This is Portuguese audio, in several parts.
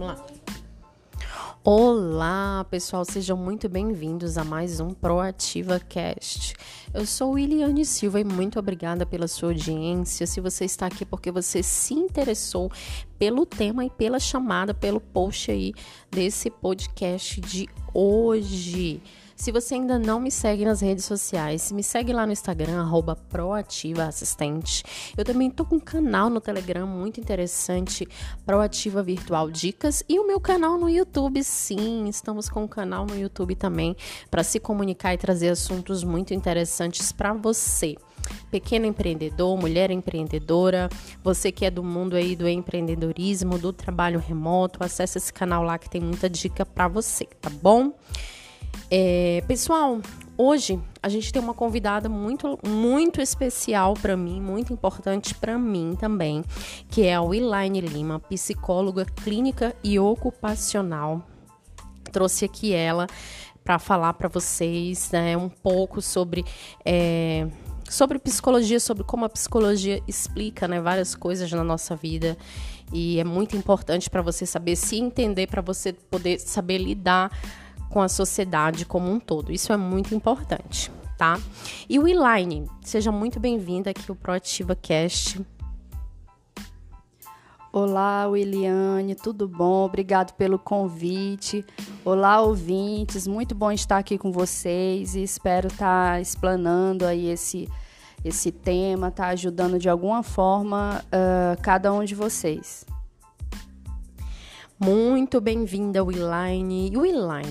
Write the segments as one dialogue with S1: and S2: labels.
S1: Vamos lá. Olá, pessoal, sejam muito bem-vindos a mais um Proativa Cast. Eu sou Williane Silva e muito obrigada pela sua audiência. Se você está aqui porque você se interessou pelo tema e pela chamada, pelo post aí desse podcast de hoje. Se você ainda não me segue nas redes sociais, me segue lá no Instagram, arroba Proativa Assistente. Eu também tô com um canal no Telegram muito interessante, Proativa Virtual Dicas, e o meu canal no YouTube, sim, estamos com um canal no YouTube também para se comunicar e trazer assuntos muito interessantes para você pequeno empreendedor, mulher empreendedora, você que é do mundo aí do empreendedorismo, do trabalho remoto, acesse esse canal lá que tem muita dica para você, tá bom? É, pessoal, hoje a gente tem uma convidada muito, muito especial para mim, muito importante para mim também, que é a Wiline Lima, psicóloga clínica e ocupacional. Trouxe aqui ela para falar para vocês né, um pouco sobre. É, sobre psicologia, sobre como a psicologia explica né, várias coisas na nossa vida. E é muito importante para você saber se entender, para você poder saber lidar com a sociedade como um todo. Isso é muito importante, tá? E o Elaine, seja muito bem-vinda aqui ao Proativa Cast.
S2: Olá, Williane, tudo bom? Obrigado pelo convite. Olá, ouvintes, muito bom estar aqui com vocês e espero estar tá explanando aí esse, esse tema, estar tá ajudando de alguma forma uh, cada um de vocês.
S1: Muito bem-vinda, Willine.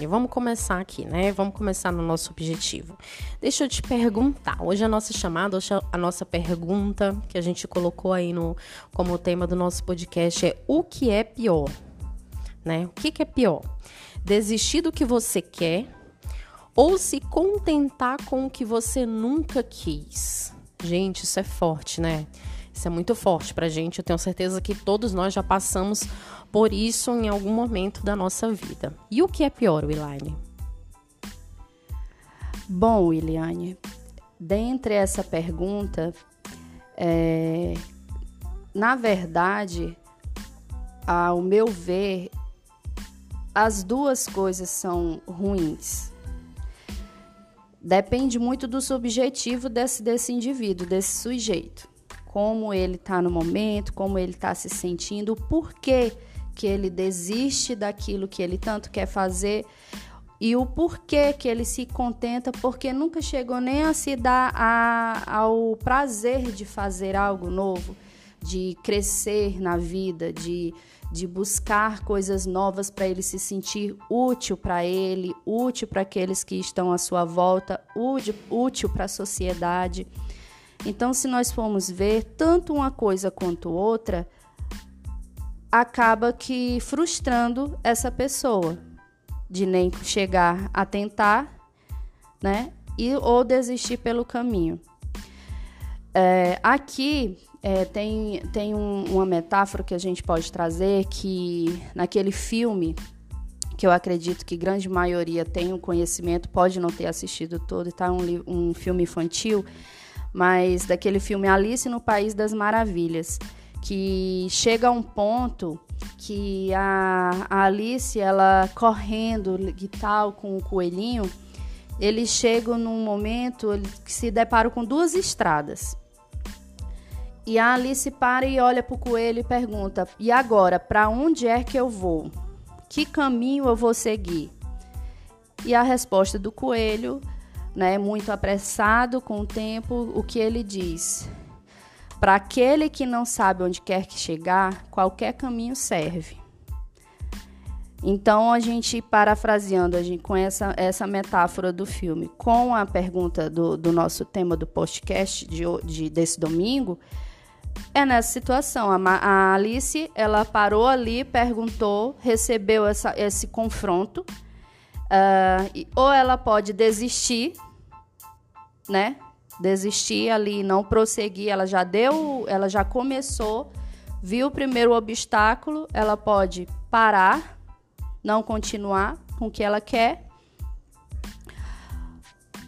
S1: E vamos começar aqui, né? Vamos começar no nosso objetivo. Deixa eu te perguntar. Hoje a nossa chamada, a nossa pergunta que a gente colocou aí no como tema do nosso podcast é o que é pior, né? O que, que é pior? Desistir do que você quer ou se contentar com o que você nunca quis? Gente, isso é forte, né? Isso é muito forte pra gente. Eu tenho certeza que todos nós já passamos por isso em algum momento da nossa vida. E o que é pior, Wilane?
S2: Bom, Williane, dentre essa pergunta, é, na verdade, ao meu ver, as duas coisas são ruins. Depende muito do subjetivo desse, desse indivíduo, desse sujeito. Como ele está no momento, como ele está se sentindo, o porquê que ele desiste daquilo que ele tanto quer fazer e o porquê que ele se contenta, porque nunca chegou nem a se dar a, ao prazer de fazer algo novo, de crescer na vida, de, de buscar coisas novas para ele se sentir útil para ele, útil para aqueles que estão à sua volta, útil, útil para a sociedade. Então, se nós formos ver tanto uma coisa quanto outra, acaba que frustrando essa pessoa de nem chegar a tentar, né? E, ou desistir pelo caminho. É, aqui é, tem, tem um, uma metáfora que a gente pode trazer que naquele filme que eu acredito que grande maioria tem um conhecimento, pode não ter assistido todo, tá um, um filme infantil, mas daquele filme Alice no País das Maravilhas que chega a um ponto que a, a Alice, ela correndo e tal com o coelhinho, eles chegam num momento que se deparam com duas estradas. E a Alice para e olha para o coelho e pergunta: E agora, para onde é que eu vou? Que caminho eu vou seguir? E a resposta do coelho, né, muito apressado com o tempo, o que ele diz? Para aquele que não sabe onde quer que chegar, qualquer caminho serve. Então, a gente, parafraseando a gente, com essa, essa metáfora do filme, com a pergunta do, do nosso tema do podcast de, de, desse domingo, é nessa situação. A, a, Alice, ela parou ali, perguntou, recebeu essa, esse confronto, uh, ou ela pode desistir, né? desistir ali, não prosseguir, ela já deu, ela já começou, viu o primeiro obstáculo, ela pode parar, não continuar com o que ela quer,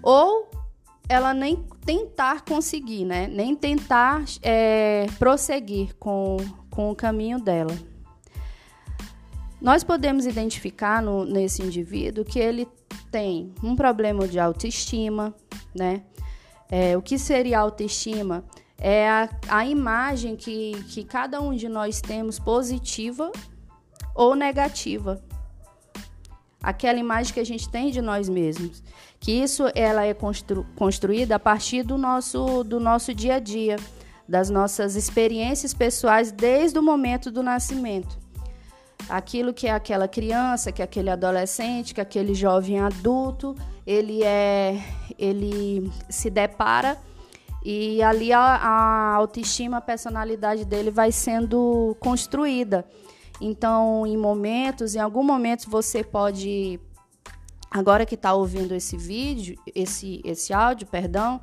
S2: ou ela nem tentar conseguir, né? Nem tentar é, prosseguir com, com o caminho dela. nós podemos identificar no, nesse indivíduo que ele tem um problema de autoestima, né? É, o que seria autoestima? É a, a imagem que, que cada um de nós temos positiva ou negativa. Aquela imagem que a gente tem de nós mesmos. Que isso ela é constru, construída a partir do nosso, do nosso dia a dia, das nossas experiências pessoais desde o momento do nascimento aquilo que é aquela criança, que é aquele adolescente, que é aquele jovem adulto, ele é ele se depara e ali a, a autoestima, a personalidade dele vai sendo construída. Então, em momentos, em algum momento você pode agora que está ouvindo esse vídeo, esse esse áudio, perdão,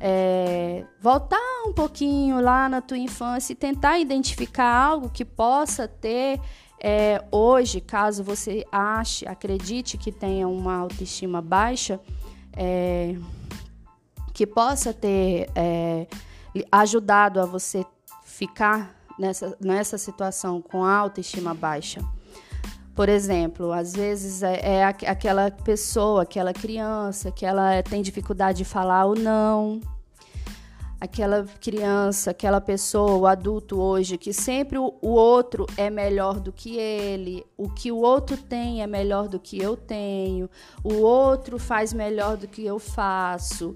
S2: é, voltar um pouquinho lá na tua infância e tentar identificar algo que possa ter é, hoje, caso você ache, acredite que tenha uma autoestima baixa, é, que possa ter é, ajudado a você ficar nessa, nessa situação com autoestima baixa. Por exemplo, às vezes é, é aquela pessoa, aquela criança que ela tem dificuldade de falar o não, aquela criança, aquela pessoa, o adulto hoje, que sempre o, outro é melhor do que ele, o que o outro tem é melhor do que eu tenho, o outro faz melhor do que eu faço,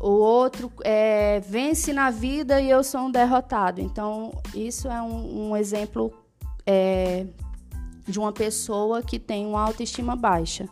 S2: o outro é, vence na vida e eu sou um derrotado. Então, isso é um, um exemplo é, de uma pessoa que tem uma autoestima baixa.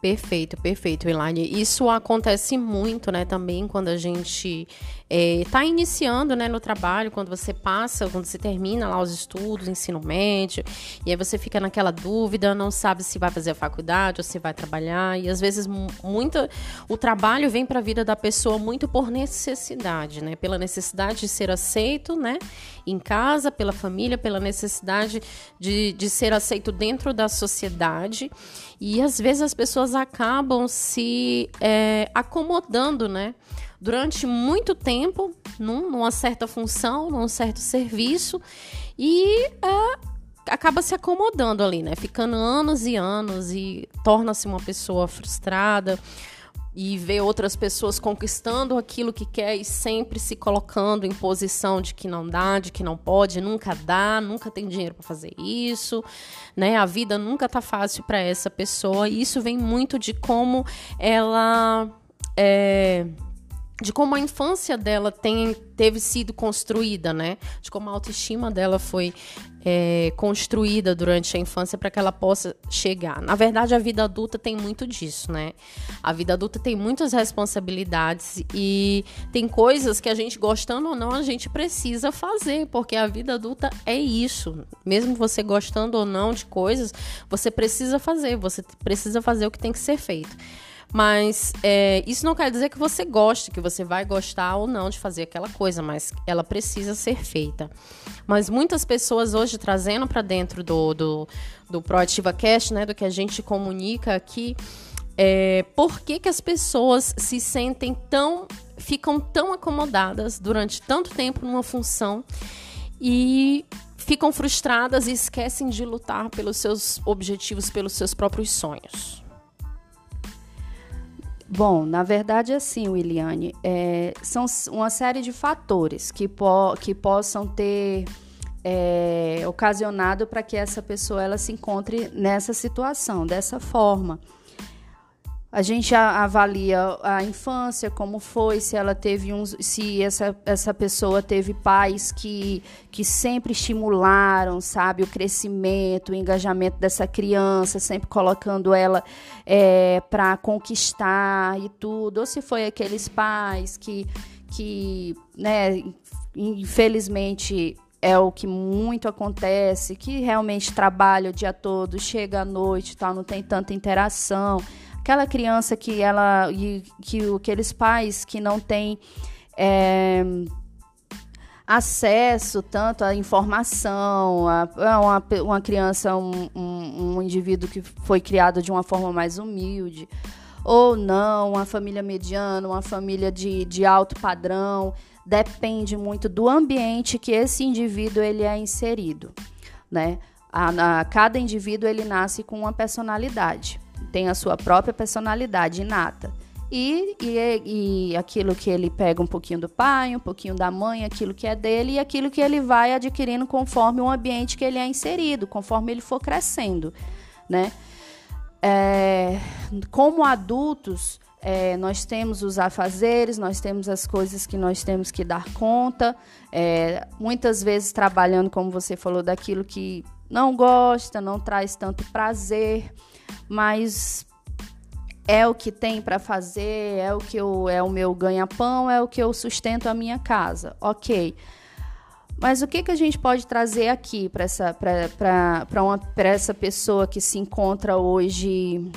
S1: Perfeito, perfeito, Elaine. Isso acontece muito, né, também quando a gente está é, iniciando, né, no trabalho, quando você passa, quando você termina lá os estudos, ensino médio, e aí você fica naquela dúvida, não sabe se vai fazer a faculdade ou se vai trabalhar, e às vezes muita, o trabalho vem para a vida da pessoa muito por necessidade, né, pela necessidade de ser aceito, né, em casa, pela família, pela necessidade de, de ser aceito dentro da sociedade. E às vezes as pessoas acabam se é, acomodando, né? Durante muito tempo, num, numa certa função, num certo serviço, e é, acaba se acomodando ali, né? Ficando anos e anos e torna-se uma pessoa frustrada e ver outras pessoas conquistando aquilo que quer e sempre se colocando em posição de que não dá, de que não pode, nunca dá, nunca tem dinheiro para fazer isso, né? A vida nunca tá fácil para essa pessoa e isso vem muito de como ela é, de como a infância dela tem, teve sido construída, né? De como a autoestima dela foi é, construída durante a infância para que ela possa chegar. Na verdade, a vida adulta tem muito disso, né? A vida adulta tem muitas responsabilidades e tem coisas que a gente gostando ou não a gente precisa fazer, porque a vida adulta é isso. Mesmo você gostando ou não de coisas, você precisa fazer, você precisa fazer o que tem que ser feito. Mas é, isso não quer dizer que você goste, que você vai gostar ou não de fazer aquela coisa, mas ela precisa ser feita. Mas muitas pessoas hoje trazendo para dentro do, do, do Proativa né, do que a gente comunica aqui, é, por que, que as pessoas se sentem tão, ficam tão acomodadas durante tanto tempo numa função e ficam frustradas e esquecem de lutar pelos seus objetivos, pelos seus próprios sonhos.
S2: Bom, na verdade, assim, Williane, é, são uma série de fatores que, po que possam ter é, ocasionado para que essa pessoa ela se encontre nessa situação, dessa forma. A gente avalia a infância, como foi, se ela teve uns, se essa, essa pessoa teve pais que, que sempre estimularam, sabe, o crescimento, o engajamento dessa criança, sempre colocando ela é, para conquistar e tudo, ou se foi aqueles pais que, que né, infelizmente é o que muito acontece, que realmente trabalha o dia todo, chega à noite, tal, não tem tanta interação aquela criança que ela e, que aqueles pais que não têm é, acesso tanto à informação, a, a uma, uma criança, um, um, um indivíduo que foi criado de uma forma mais humilde, ou não, uma família mediana, uma família de, de alto padrão, depende muito do ambiente que esse indivíduo ele é inserido, né? A, a, cada indivíduo ele nasce com uma personalidade, tem a sua própria personalidade inata. E, e, e aquilo que ele pega um pouquinho do pai, um pouquinho da mãe, aquilo que é dele, e aquilo que ele vai adquirindo conforme o ambiente que ele é inserido, conforme ele for crescendo, né? É, como adultos, é, nós temos os afazeres, nós temos as coisas que nós temos que dar conta, é, muitas vezes trabalhando, como você falou, daquilo que não gosta, não traz tanto prazer, mas é o que tem para fazer, é o que eu, é o meu ganha-pão, é o que eu sustento a minha casa. Ok. Mas o que, que a gente pode trazer aqui para essa, essa pessoa que se encontra hoje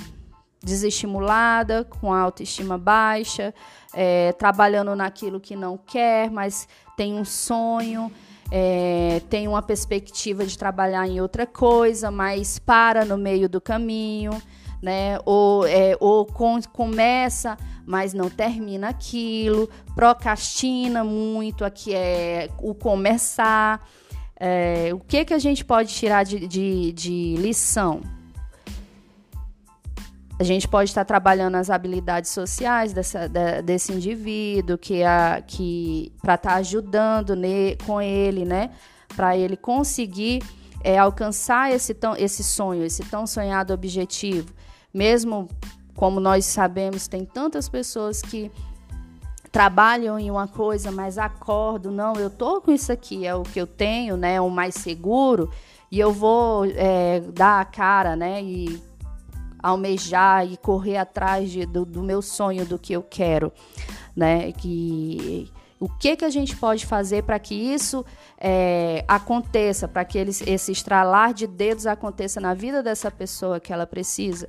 S2: desestimulada, com autoestima baixa, é, trabalhando naquilo que não quer, mas tem um sonho, é, tem uma perspectiva de trabalhar em outra coisa, mas para no meio do caminho né? Ou, é, ou com, começa, mas não termina aquilo, procrastina muito, aqui é o começar. É, o que, que a gente pode tirar de, de, de lição? A gente pode estar trabalhando as habilidades sociais dessa, desse indivíduo que, a, que para estar tá ajudando ne, com ele, né? Para ele conseguir é, alcançar esse, tão, esse sonho, esse tão sonhado objetivo. Mesmo como nós sabemos, tem tantas pessoas que trabalham em uma coisa, mas acordam, não, eu tô com isso aqui, é o que eu tenho, né, o mais seguro, e eu vou é, dar a cara, né, e almejar e correr atrás de, do, do, meu sonho, do que eu quero, né, que o que que a gente pode fazer para que isso é, aconteça, para que ele, esse estralar de dedos aconteça na vida dessa pessoa que ela precisa?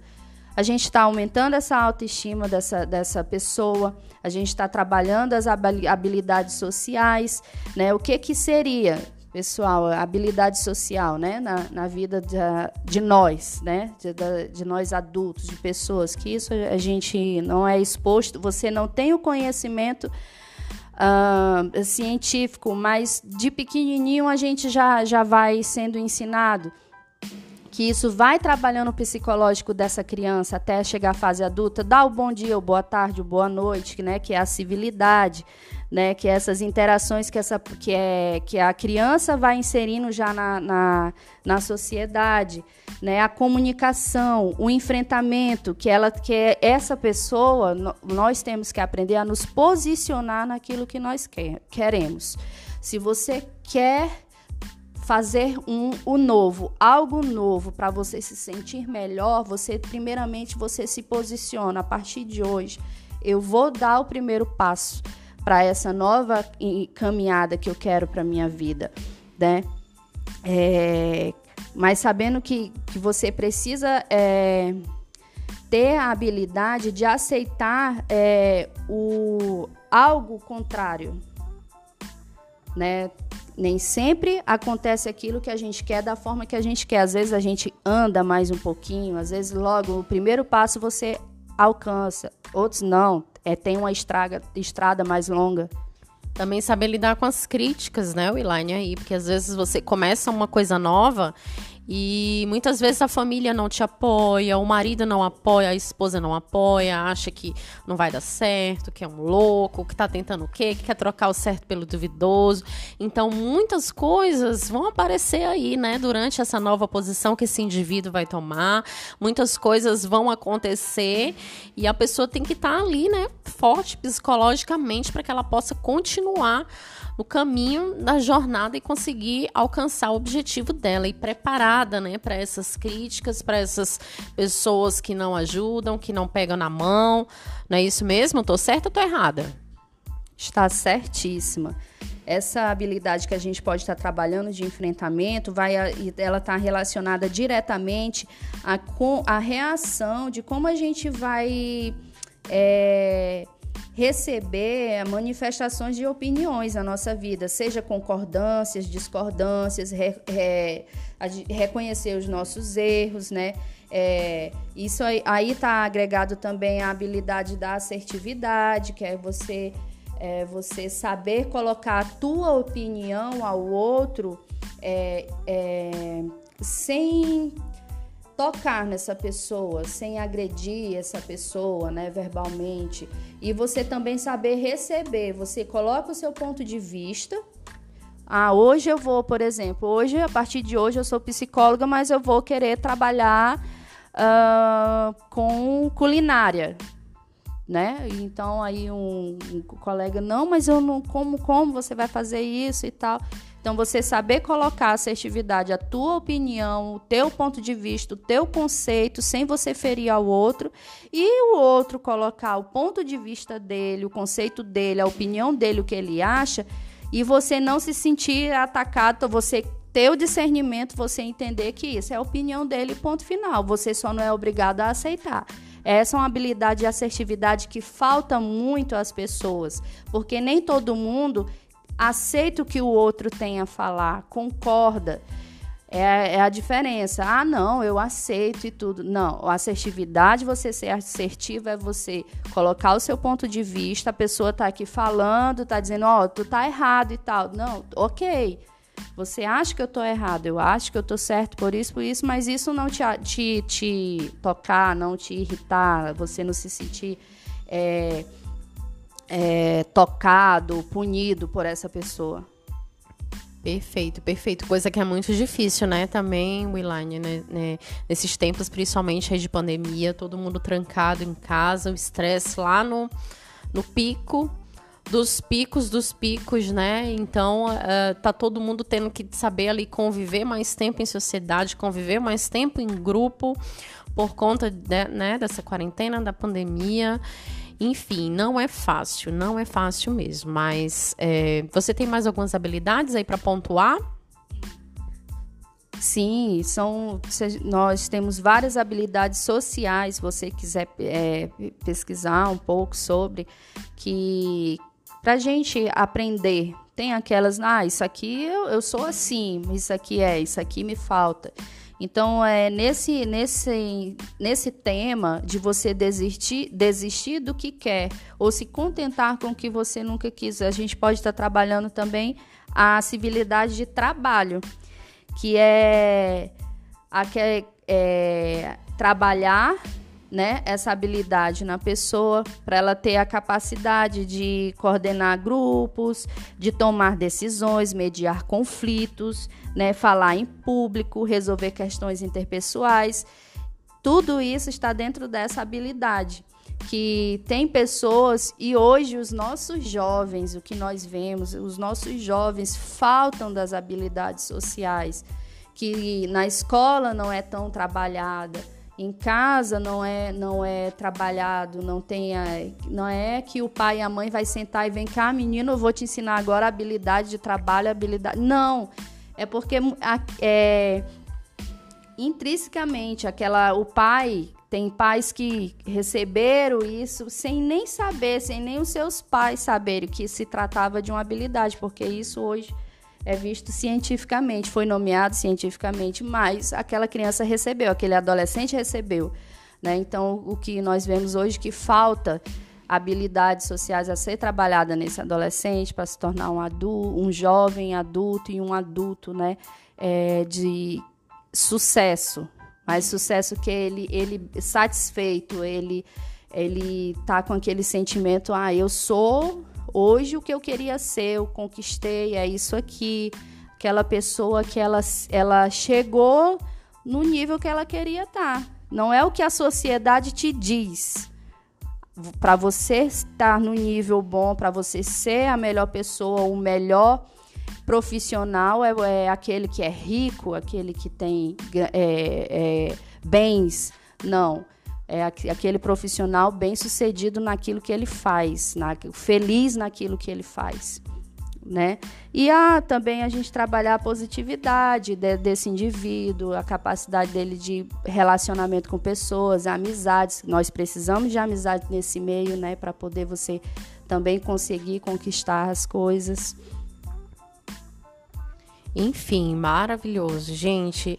S2: a gente está aumentando essa autoestima dessa, dessa pessoa, a gente está trabalhando as habilidades sociais, né? O que que seria, pessoal, habilidade social, né? Na, na vida de, de nós, né? De, de, nós adultos, de pessoas, que isso a gente não é exposto, você não tem o conhecimento uh, científico, mas de pequenininho a gente já, já vai sendo ensinado que isso vai trabalhando o psicológico dessa criança até chegar à fase adulta, dá o bom dia, o boa tarde, o boa noite, né, que é a civilidade, né, que essas interações que, essa, que, é, que a criança vai inserindo já na, na, na sociedade, né, a comunicação, o enfrentamento, que ela que é essa pessoa, nós temos que aprender a nos posicionar naquilo que nós quer, queremos. Se você quer fazer um o novo, algo novo para você se sentir melhor, você primeiramente você se posiciona a partir de hoje. Eu vou dar o primeiro passo para essa nova caminhada que eu quero para minha vida, né? É, mas sabendo que, que você precisa é, ter a habilidade de aceitar é, o algo contrário, né? Nem sempre acontece aquilo que a gente quer da forma que a gente quer. Às vezes a gente anda mais um pouquinho, às vezes logo o primeiro passo você alcança, outros não. É, tem uma estraga, estrada mais longa.
S1: Também saber lidar com as críticas, né, Wiline, aí, porque às vezes você começa uma coisa nova e muitas vezes a família não te apoia, o marido não apoia, a esposa não apoia, acha que não vai dar certo, que é um louco, que tá tentando o quê, que quer trocar o certo pelo duvidoso. Então, muitas coisas vão aparecer aí, né, durante essa nova posição que esse indivíduo vai tomar. Muitas coisas vão acontecer e a pessoa tem que estar tá ali, né, forte psicologicamente para que ela possa continuar no caminho da jornada e conseguir alcançar o objetivo dela e preparada, né, para essas críticas, para essas pessoas que não ajudam, que não pegam na mão. Não é isso mesmo? Tô certa ou tô errada?
S2: Está certíssima. Essa habilidade que a gente pode estar trabalhando de enfrentamento, vai, ela está relacionada diretamente a, com a reação de como a gente vai é, receber manifestações de opiniões na nossa vida, seja concordâncias, discordâncias, re, re, reconhecer os nossos erros, né? É, isso aí está agregado também a habilidade da assertividade, que é você, é, você saber colocar a tua opinião ao outro é, é, sem tocar nessa pessoa, sem agredir essa pessoa, né, verbalmente. E você também saber receber. Você coloca o seu ponto de vista. Ah, hoje eu vou, por exemplo, hoje, a partir de hoje, eu sou psicóloga, mas eu vou querer trabalhar uh, com culinária né? Então aí um, um, colega, não, mas eu não como como você vai fazer isso e tal. Então você saber colocar assertividade, a tua opinião, o teu ponto de vista, o teu conceito, sem você ferir ao outro, e o outro colocar o ponto de vista dele, o conceito dele, a opinião dele, o que ele acha, e você não se sentir atacado, você ter o discernimento, você entender que isso é a opinião dele, ponto final. Você só não é obrigado a aceitar. Essa é uma habilidade de assertividade que falta muito às pessoas, porque nem todo mundo aceita o que o outro tem a falar, concorda. É, é, a diferença. Ah, não, eu aceito e tudo. Não, assertividade, você ser assertivo é você colocar o seu ponto de vista, a pessoa tá aqui falando, tá dizendo, ó, oh, tu tá errado e tal. Não, ok. Você acha que eu estou errado, eu acho que eu estou certo por isso, por isso, mas isso não te, te, te tocar, não te irritar, você não se sentir é, é, tocado, punido por essa pessoa.
S1: Perfeito, perfeito. Coisa que é muito difícil, né? Também, Wilane, né? né? Nesses tempos, principalmente aí de pandemia, todo mundo trancado em casa, o estresse lá no, no pico dos picos dos picos, né? Então, uh, tá todo mundo tendo que saber ali conviver mais tempo em sociedade, conviver mais tempo em grupo por conta de, né, dessa quarentena, da pandemia. Enfim, não é fácil, não é fácil mesmo. Mas é, você tem mais algumas habilidades aí para pontuar?
S2: Sim, são, nós temos várias habilidades sociais. Se você quiser é, pesquisar um pouco sobre que para a gente aprender, tem aquelas, ah, isso aqui eu, eu sou assim, isso aqui é, isso aqui me falta. Então, é nesse, nesse, nesse tema de você desistir, desistir do que quer ou se contentar com o que você nunca quis, a gente pode estar trabalhando também a civilidade de trabalho, que é, a, que é, é trabalhar né, essa habilidade na pessoa para ela ter a capacidade de coordenar grupos, de tomar decisões, mediar conflitos, né, falar em público, resolver questões interpessoais. Tudo isso está dentro dessa habilidade que tem pessoas e hoje os nossos jovens, o que nós vemos, os nossos jovens faltam das habilidades sociais, que na escola não é tão trabalhada em casa não é não é trabalhado, não tem não é que o pai e a mãe vai sentar e vem cá, menino, eu vou te ensinar agora a habilidade de trabalho, habilidade. Não, é porque é, intrinsecamente aquela o pai tem pais que receberam isso sem nem saber, sem nem os seus pais saberem que se tratava de uma habilidade, porque isso hoje é visto cientificamente, foi nomeado cientificamente, mas aquela criança recebeu, aquele adolescente recebeu. Né? Então, o que nós vemos hoje que falta habilidades sociais a ser trabalhada nesse adolescente para se tornar um adulto, um jovem adulto e um adulto, né, é, de sucesso, mas sucesso que ele ele satisfeito, ele ele tá com aquele sentimento, ah, eu sou Hoje o que eu queria ser, eu conquistei, é isso aqui. Aquela pessoa que ela, ela chegou no nível que ela queria estar. Tá. Não é o que a sociedade te diz. Para você estar no nível bom, para você ser a melhor pessoa, o melhor profissional é, é aquele que é rico, aquele que tem é, é, bens. Não é aquele profissional bem sucedido naquilo que ele faz, na, feliz naquilo que ele faz. Né? E a, também a gente trabalhar a positividade de, desse indivíduo, a capacidade dele de relacionamento com pessoas, amizades. Nós precisamos de amizade nesse meio, né, para poder você também conseguir conquistar as coisas.
S1: Enfim, maravilhoso, gente.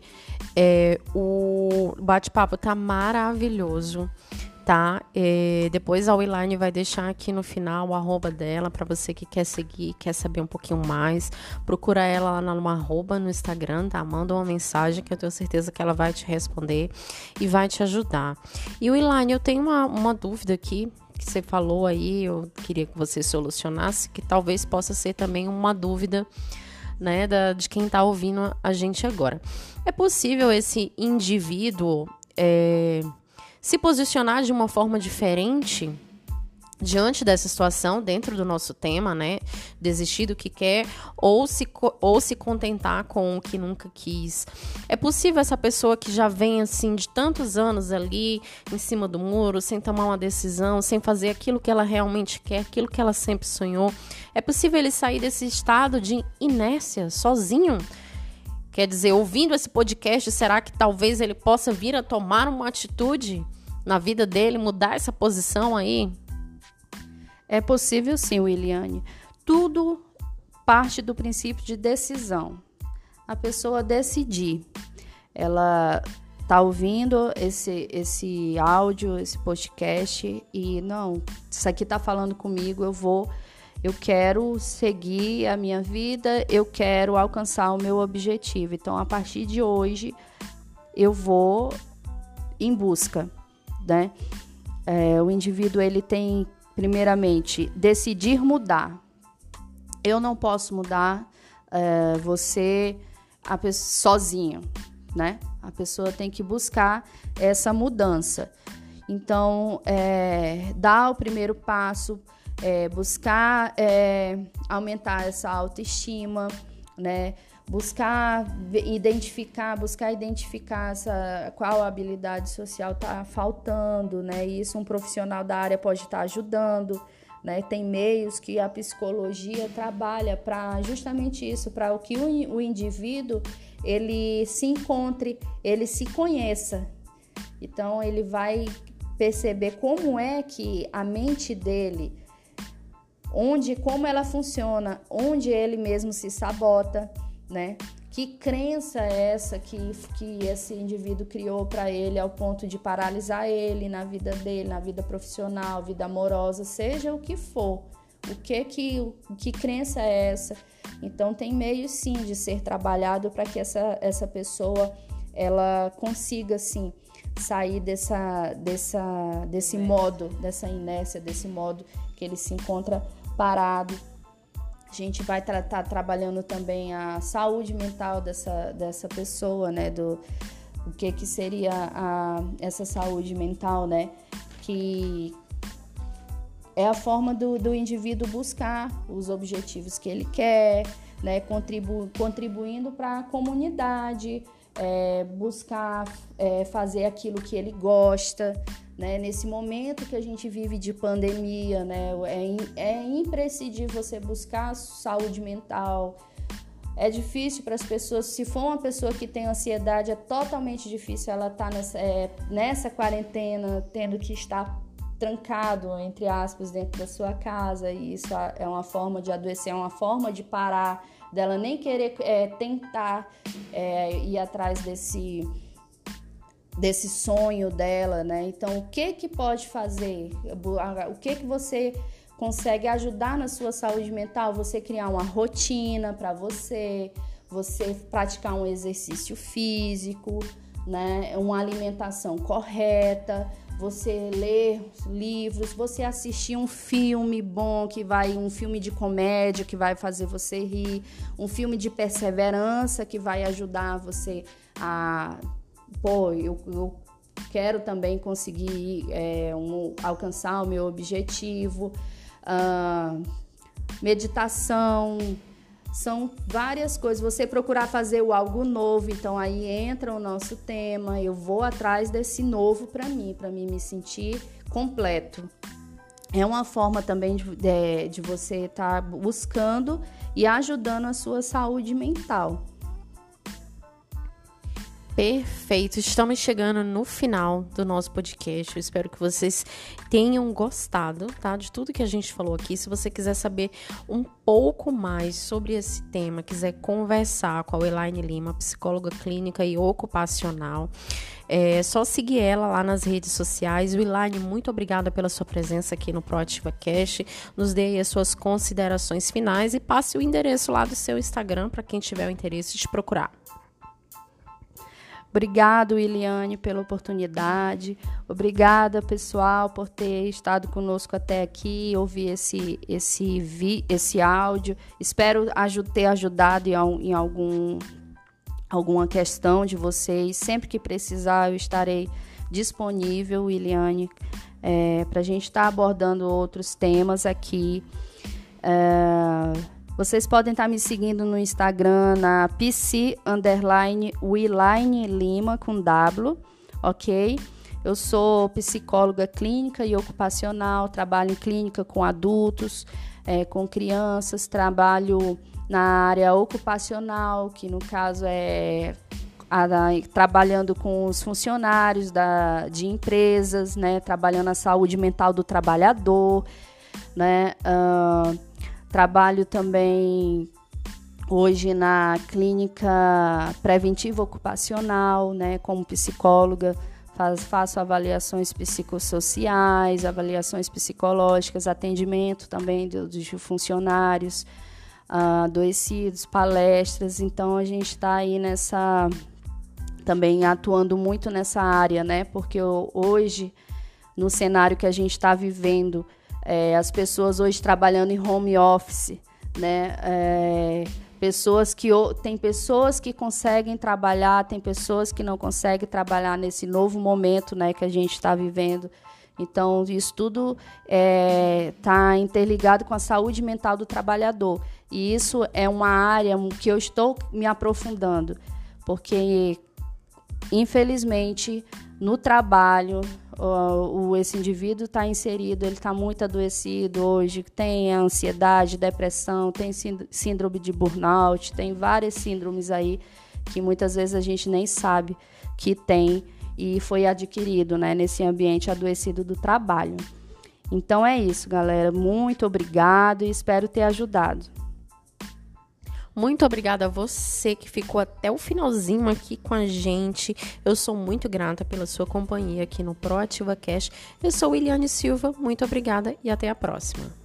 S1: É, o bate-papo tá maravilhoso. tá? É, depois a Wiline vai deixar aqui no final o arroba dela para você que quer seguir, quer saber um pouquinho mais. Procura ela lá no arroba no Instagram, tá? Manda uma mensagem que eu tenho certeza que ela vai te responder e vai te ajudar. E Wiline, eu tenho uma, uma dúvida aqui que você falou aí, eu queria que você solucionasse, que talvez possa ser também uma dúvida. Né, da, de quem está ouvindo a gente agora. É possível esse indivíduo é, se posicionar de uma forma diferente diante dessa situação, dentro do nosso tema, né? Desistir do que quer ou se, ou se contentar com o que nunca quis. É possível essa pessoa que já vem assim de tantos anos ali em cima do muro, sem tomar uma decisão, sem fazer aquilo que ela realmente quer, aquilo que ela sempre sonhou. É possível ele sair desse estado de inércia sozinho? Quer dizer, ouvindo esse podcast, será que talvez ele possa vir a tomar uma atitude na vida dele, mudar essa posição aí?
S2: É possível sim, Williane. Tudo parte do princípio de decisão. A pessoa decidir. Ela tá ouvindo esse esse áudio, esse podcast e não, isso aqui tá falando comigo, eu vou eu quero seguir a minha vida, eu quero alcançar o meu objetivo. Então, a partir de hoje, eu vou em busca, né? É, o indivíduo ele tem, primeiramente, decidir mudar. Eu não posso mudar é, você a sozinho, né? A pessoa tem que buscar essa mudança. Então, é, dar o primeiro passo é, buscar é, aumentar essa autoestima, né? Buscar identificar, buscar identificar essa, qual habilidade social está faltando, né? E isso um profissional da área pode estar tá ajudando, né? Tem meios que a psicologia trabalha para justamente isso, para o que o, o indivíduo ele se encontre, ele se conheça. Então ele vai perceber como é que a mente dele onde como ela funciona, onde ele mesmo se sabota, né? Que crença é essa que, que esse indivíduo criou para ele ao ponto de paralisar ele na vida dele, na vida profissional, vida amorosa, seja o que for. O que que que crença é essa? Então tem meio sim de ser trabalhado para que essa, essa pessoa ela consiga sim sair dessa, dessa, desse modo, dessa inércia, desse modo que ele se encontra parado. A gente vai estar tá trabalhando também a saúde mental dessa, dessa pessoa, né? Do o que, que seria a, essa saúde mental, né? Que é a forma do, do indivíduo buscar os objetivos que ele quer, né? Contribu, contribuindo para a comunidade, é, buscar é, fazer aquilo que ele gosta, né? Nesse momento que a gente vive de pandemia, né? É, é imprescindível você buscar saúde mental. É difícil para as pessoas, se for uma pessoa que tem ansiedade, é totalmente difícil ela estar tá nessa, é, nessa quarentena, tendo que estar trancado, entre aspas, dentro da sua casa. E isso é uma forma de adoecer, é uma forma de parar, dela nem querer é, tentar é, ir atrás desse desse sonho dela, né? Então, o que que pode fazer? O que que você consegue ajudar na sua saúde mental? Você criar uma rotina para você, você praticar um exercício físico, né? Uma alimentação correta, você ler livros, você assistir um filme bom que vai, um filme de comédia que vai fazer você rir, um filme de perseverança que vai ajudar você a pô, eu, eu quero também conseguir é, um, alcançar o meu objetivo. Uh, meditação, são várias coisas. Você procurar fazer o algo novo, então aí entra o nosso tema. Eu vou atrás desse novo para mim, para mim me sentir completo. É uma forma também de, de, de você estar tá buscando e ajudando a sua saúde mental.
S1: Perfeito, estamos chegando no final do nosso podcast. Eu espero que vocês tenham gostado, tá? De tudo que a gente falou aqui. Se você quiser saber um pouco mais sobre esse tema, quiser conversar com a Elaine Lima, psicóloga clínica e ocupacional, é só seguir ela lá nas redes sociais. Elaine, muito obrigada pela sua presença aqui no Proativa Cash. Nos dê aí as suas considerações finais e passe o endereço lá do seu Instagram para quem tiver o interesse de procurar.
S2: Obrigado, Iliane, pela oportunidade. Obrigada, pessoal, por ter estado conosco até aqui, ouvir esse, esse, vi, esse áudio. Espero ter ajudado em, algum, alguma questão de vocês. Sempre que precisar, eu estarei disponível, Iliane, é, para a gente estar tá abordando outros temas aqui. É, vocês podem estar me seguindo no Instagram na PC underline Wiline Lima com W, ok? Eu sou psicóloga clínica e ocupacional, trabalho em clínica com adultos, é, com crianças, trabalho na área ocupacional, que no caso é a, a, trabalhando com os funcionários da, de empresas, né, trabalhando a saúde mental do trabalhador, né, uh, Trabalho também hoje na clínica preventiva ocupacional, né, como psicóloga. Faz, faço avaliações psicossociais, avaliações psicológicas, atendimento também dos funcionários uh, adoecidos, palestras. Então a gente está aí nessa também atuando muito nessa área, né? Porque hoje no cenário que a gente está vivendo é, as pessoas hoje trabalhando em home office, né? É, pessoas que tem pessoas que conseguem trabalhar, tem pessoas que não conseguem trabalhar nesse novo momento, né, que a gente está vivendo. Então isso tudo está é, tá interligado com a saúde mental do trabalhador e isso é uma área que eu estou me aprofundando, porque infelizmente no trabalho o, esse indivíduo está inserido, ele está muito adoecido hoje, tem ansiedade, depressão, tem síndrome de burnout, tem várias síndromes aí que muitas vezes a gente nem sabe que tem e foi adquirido né, nesse ambiente adoecido do trabalho. Então é isso, galera. Muito obrigado e espero ter ajudado.
S1: Muito obrigada a você que ficou até o finalzinho aqui com a gente. Eu sou muito grata pela sua companhia aqui no Proativa Cash. Eu sou Eliane Silva, muito obrigada e até a próxima.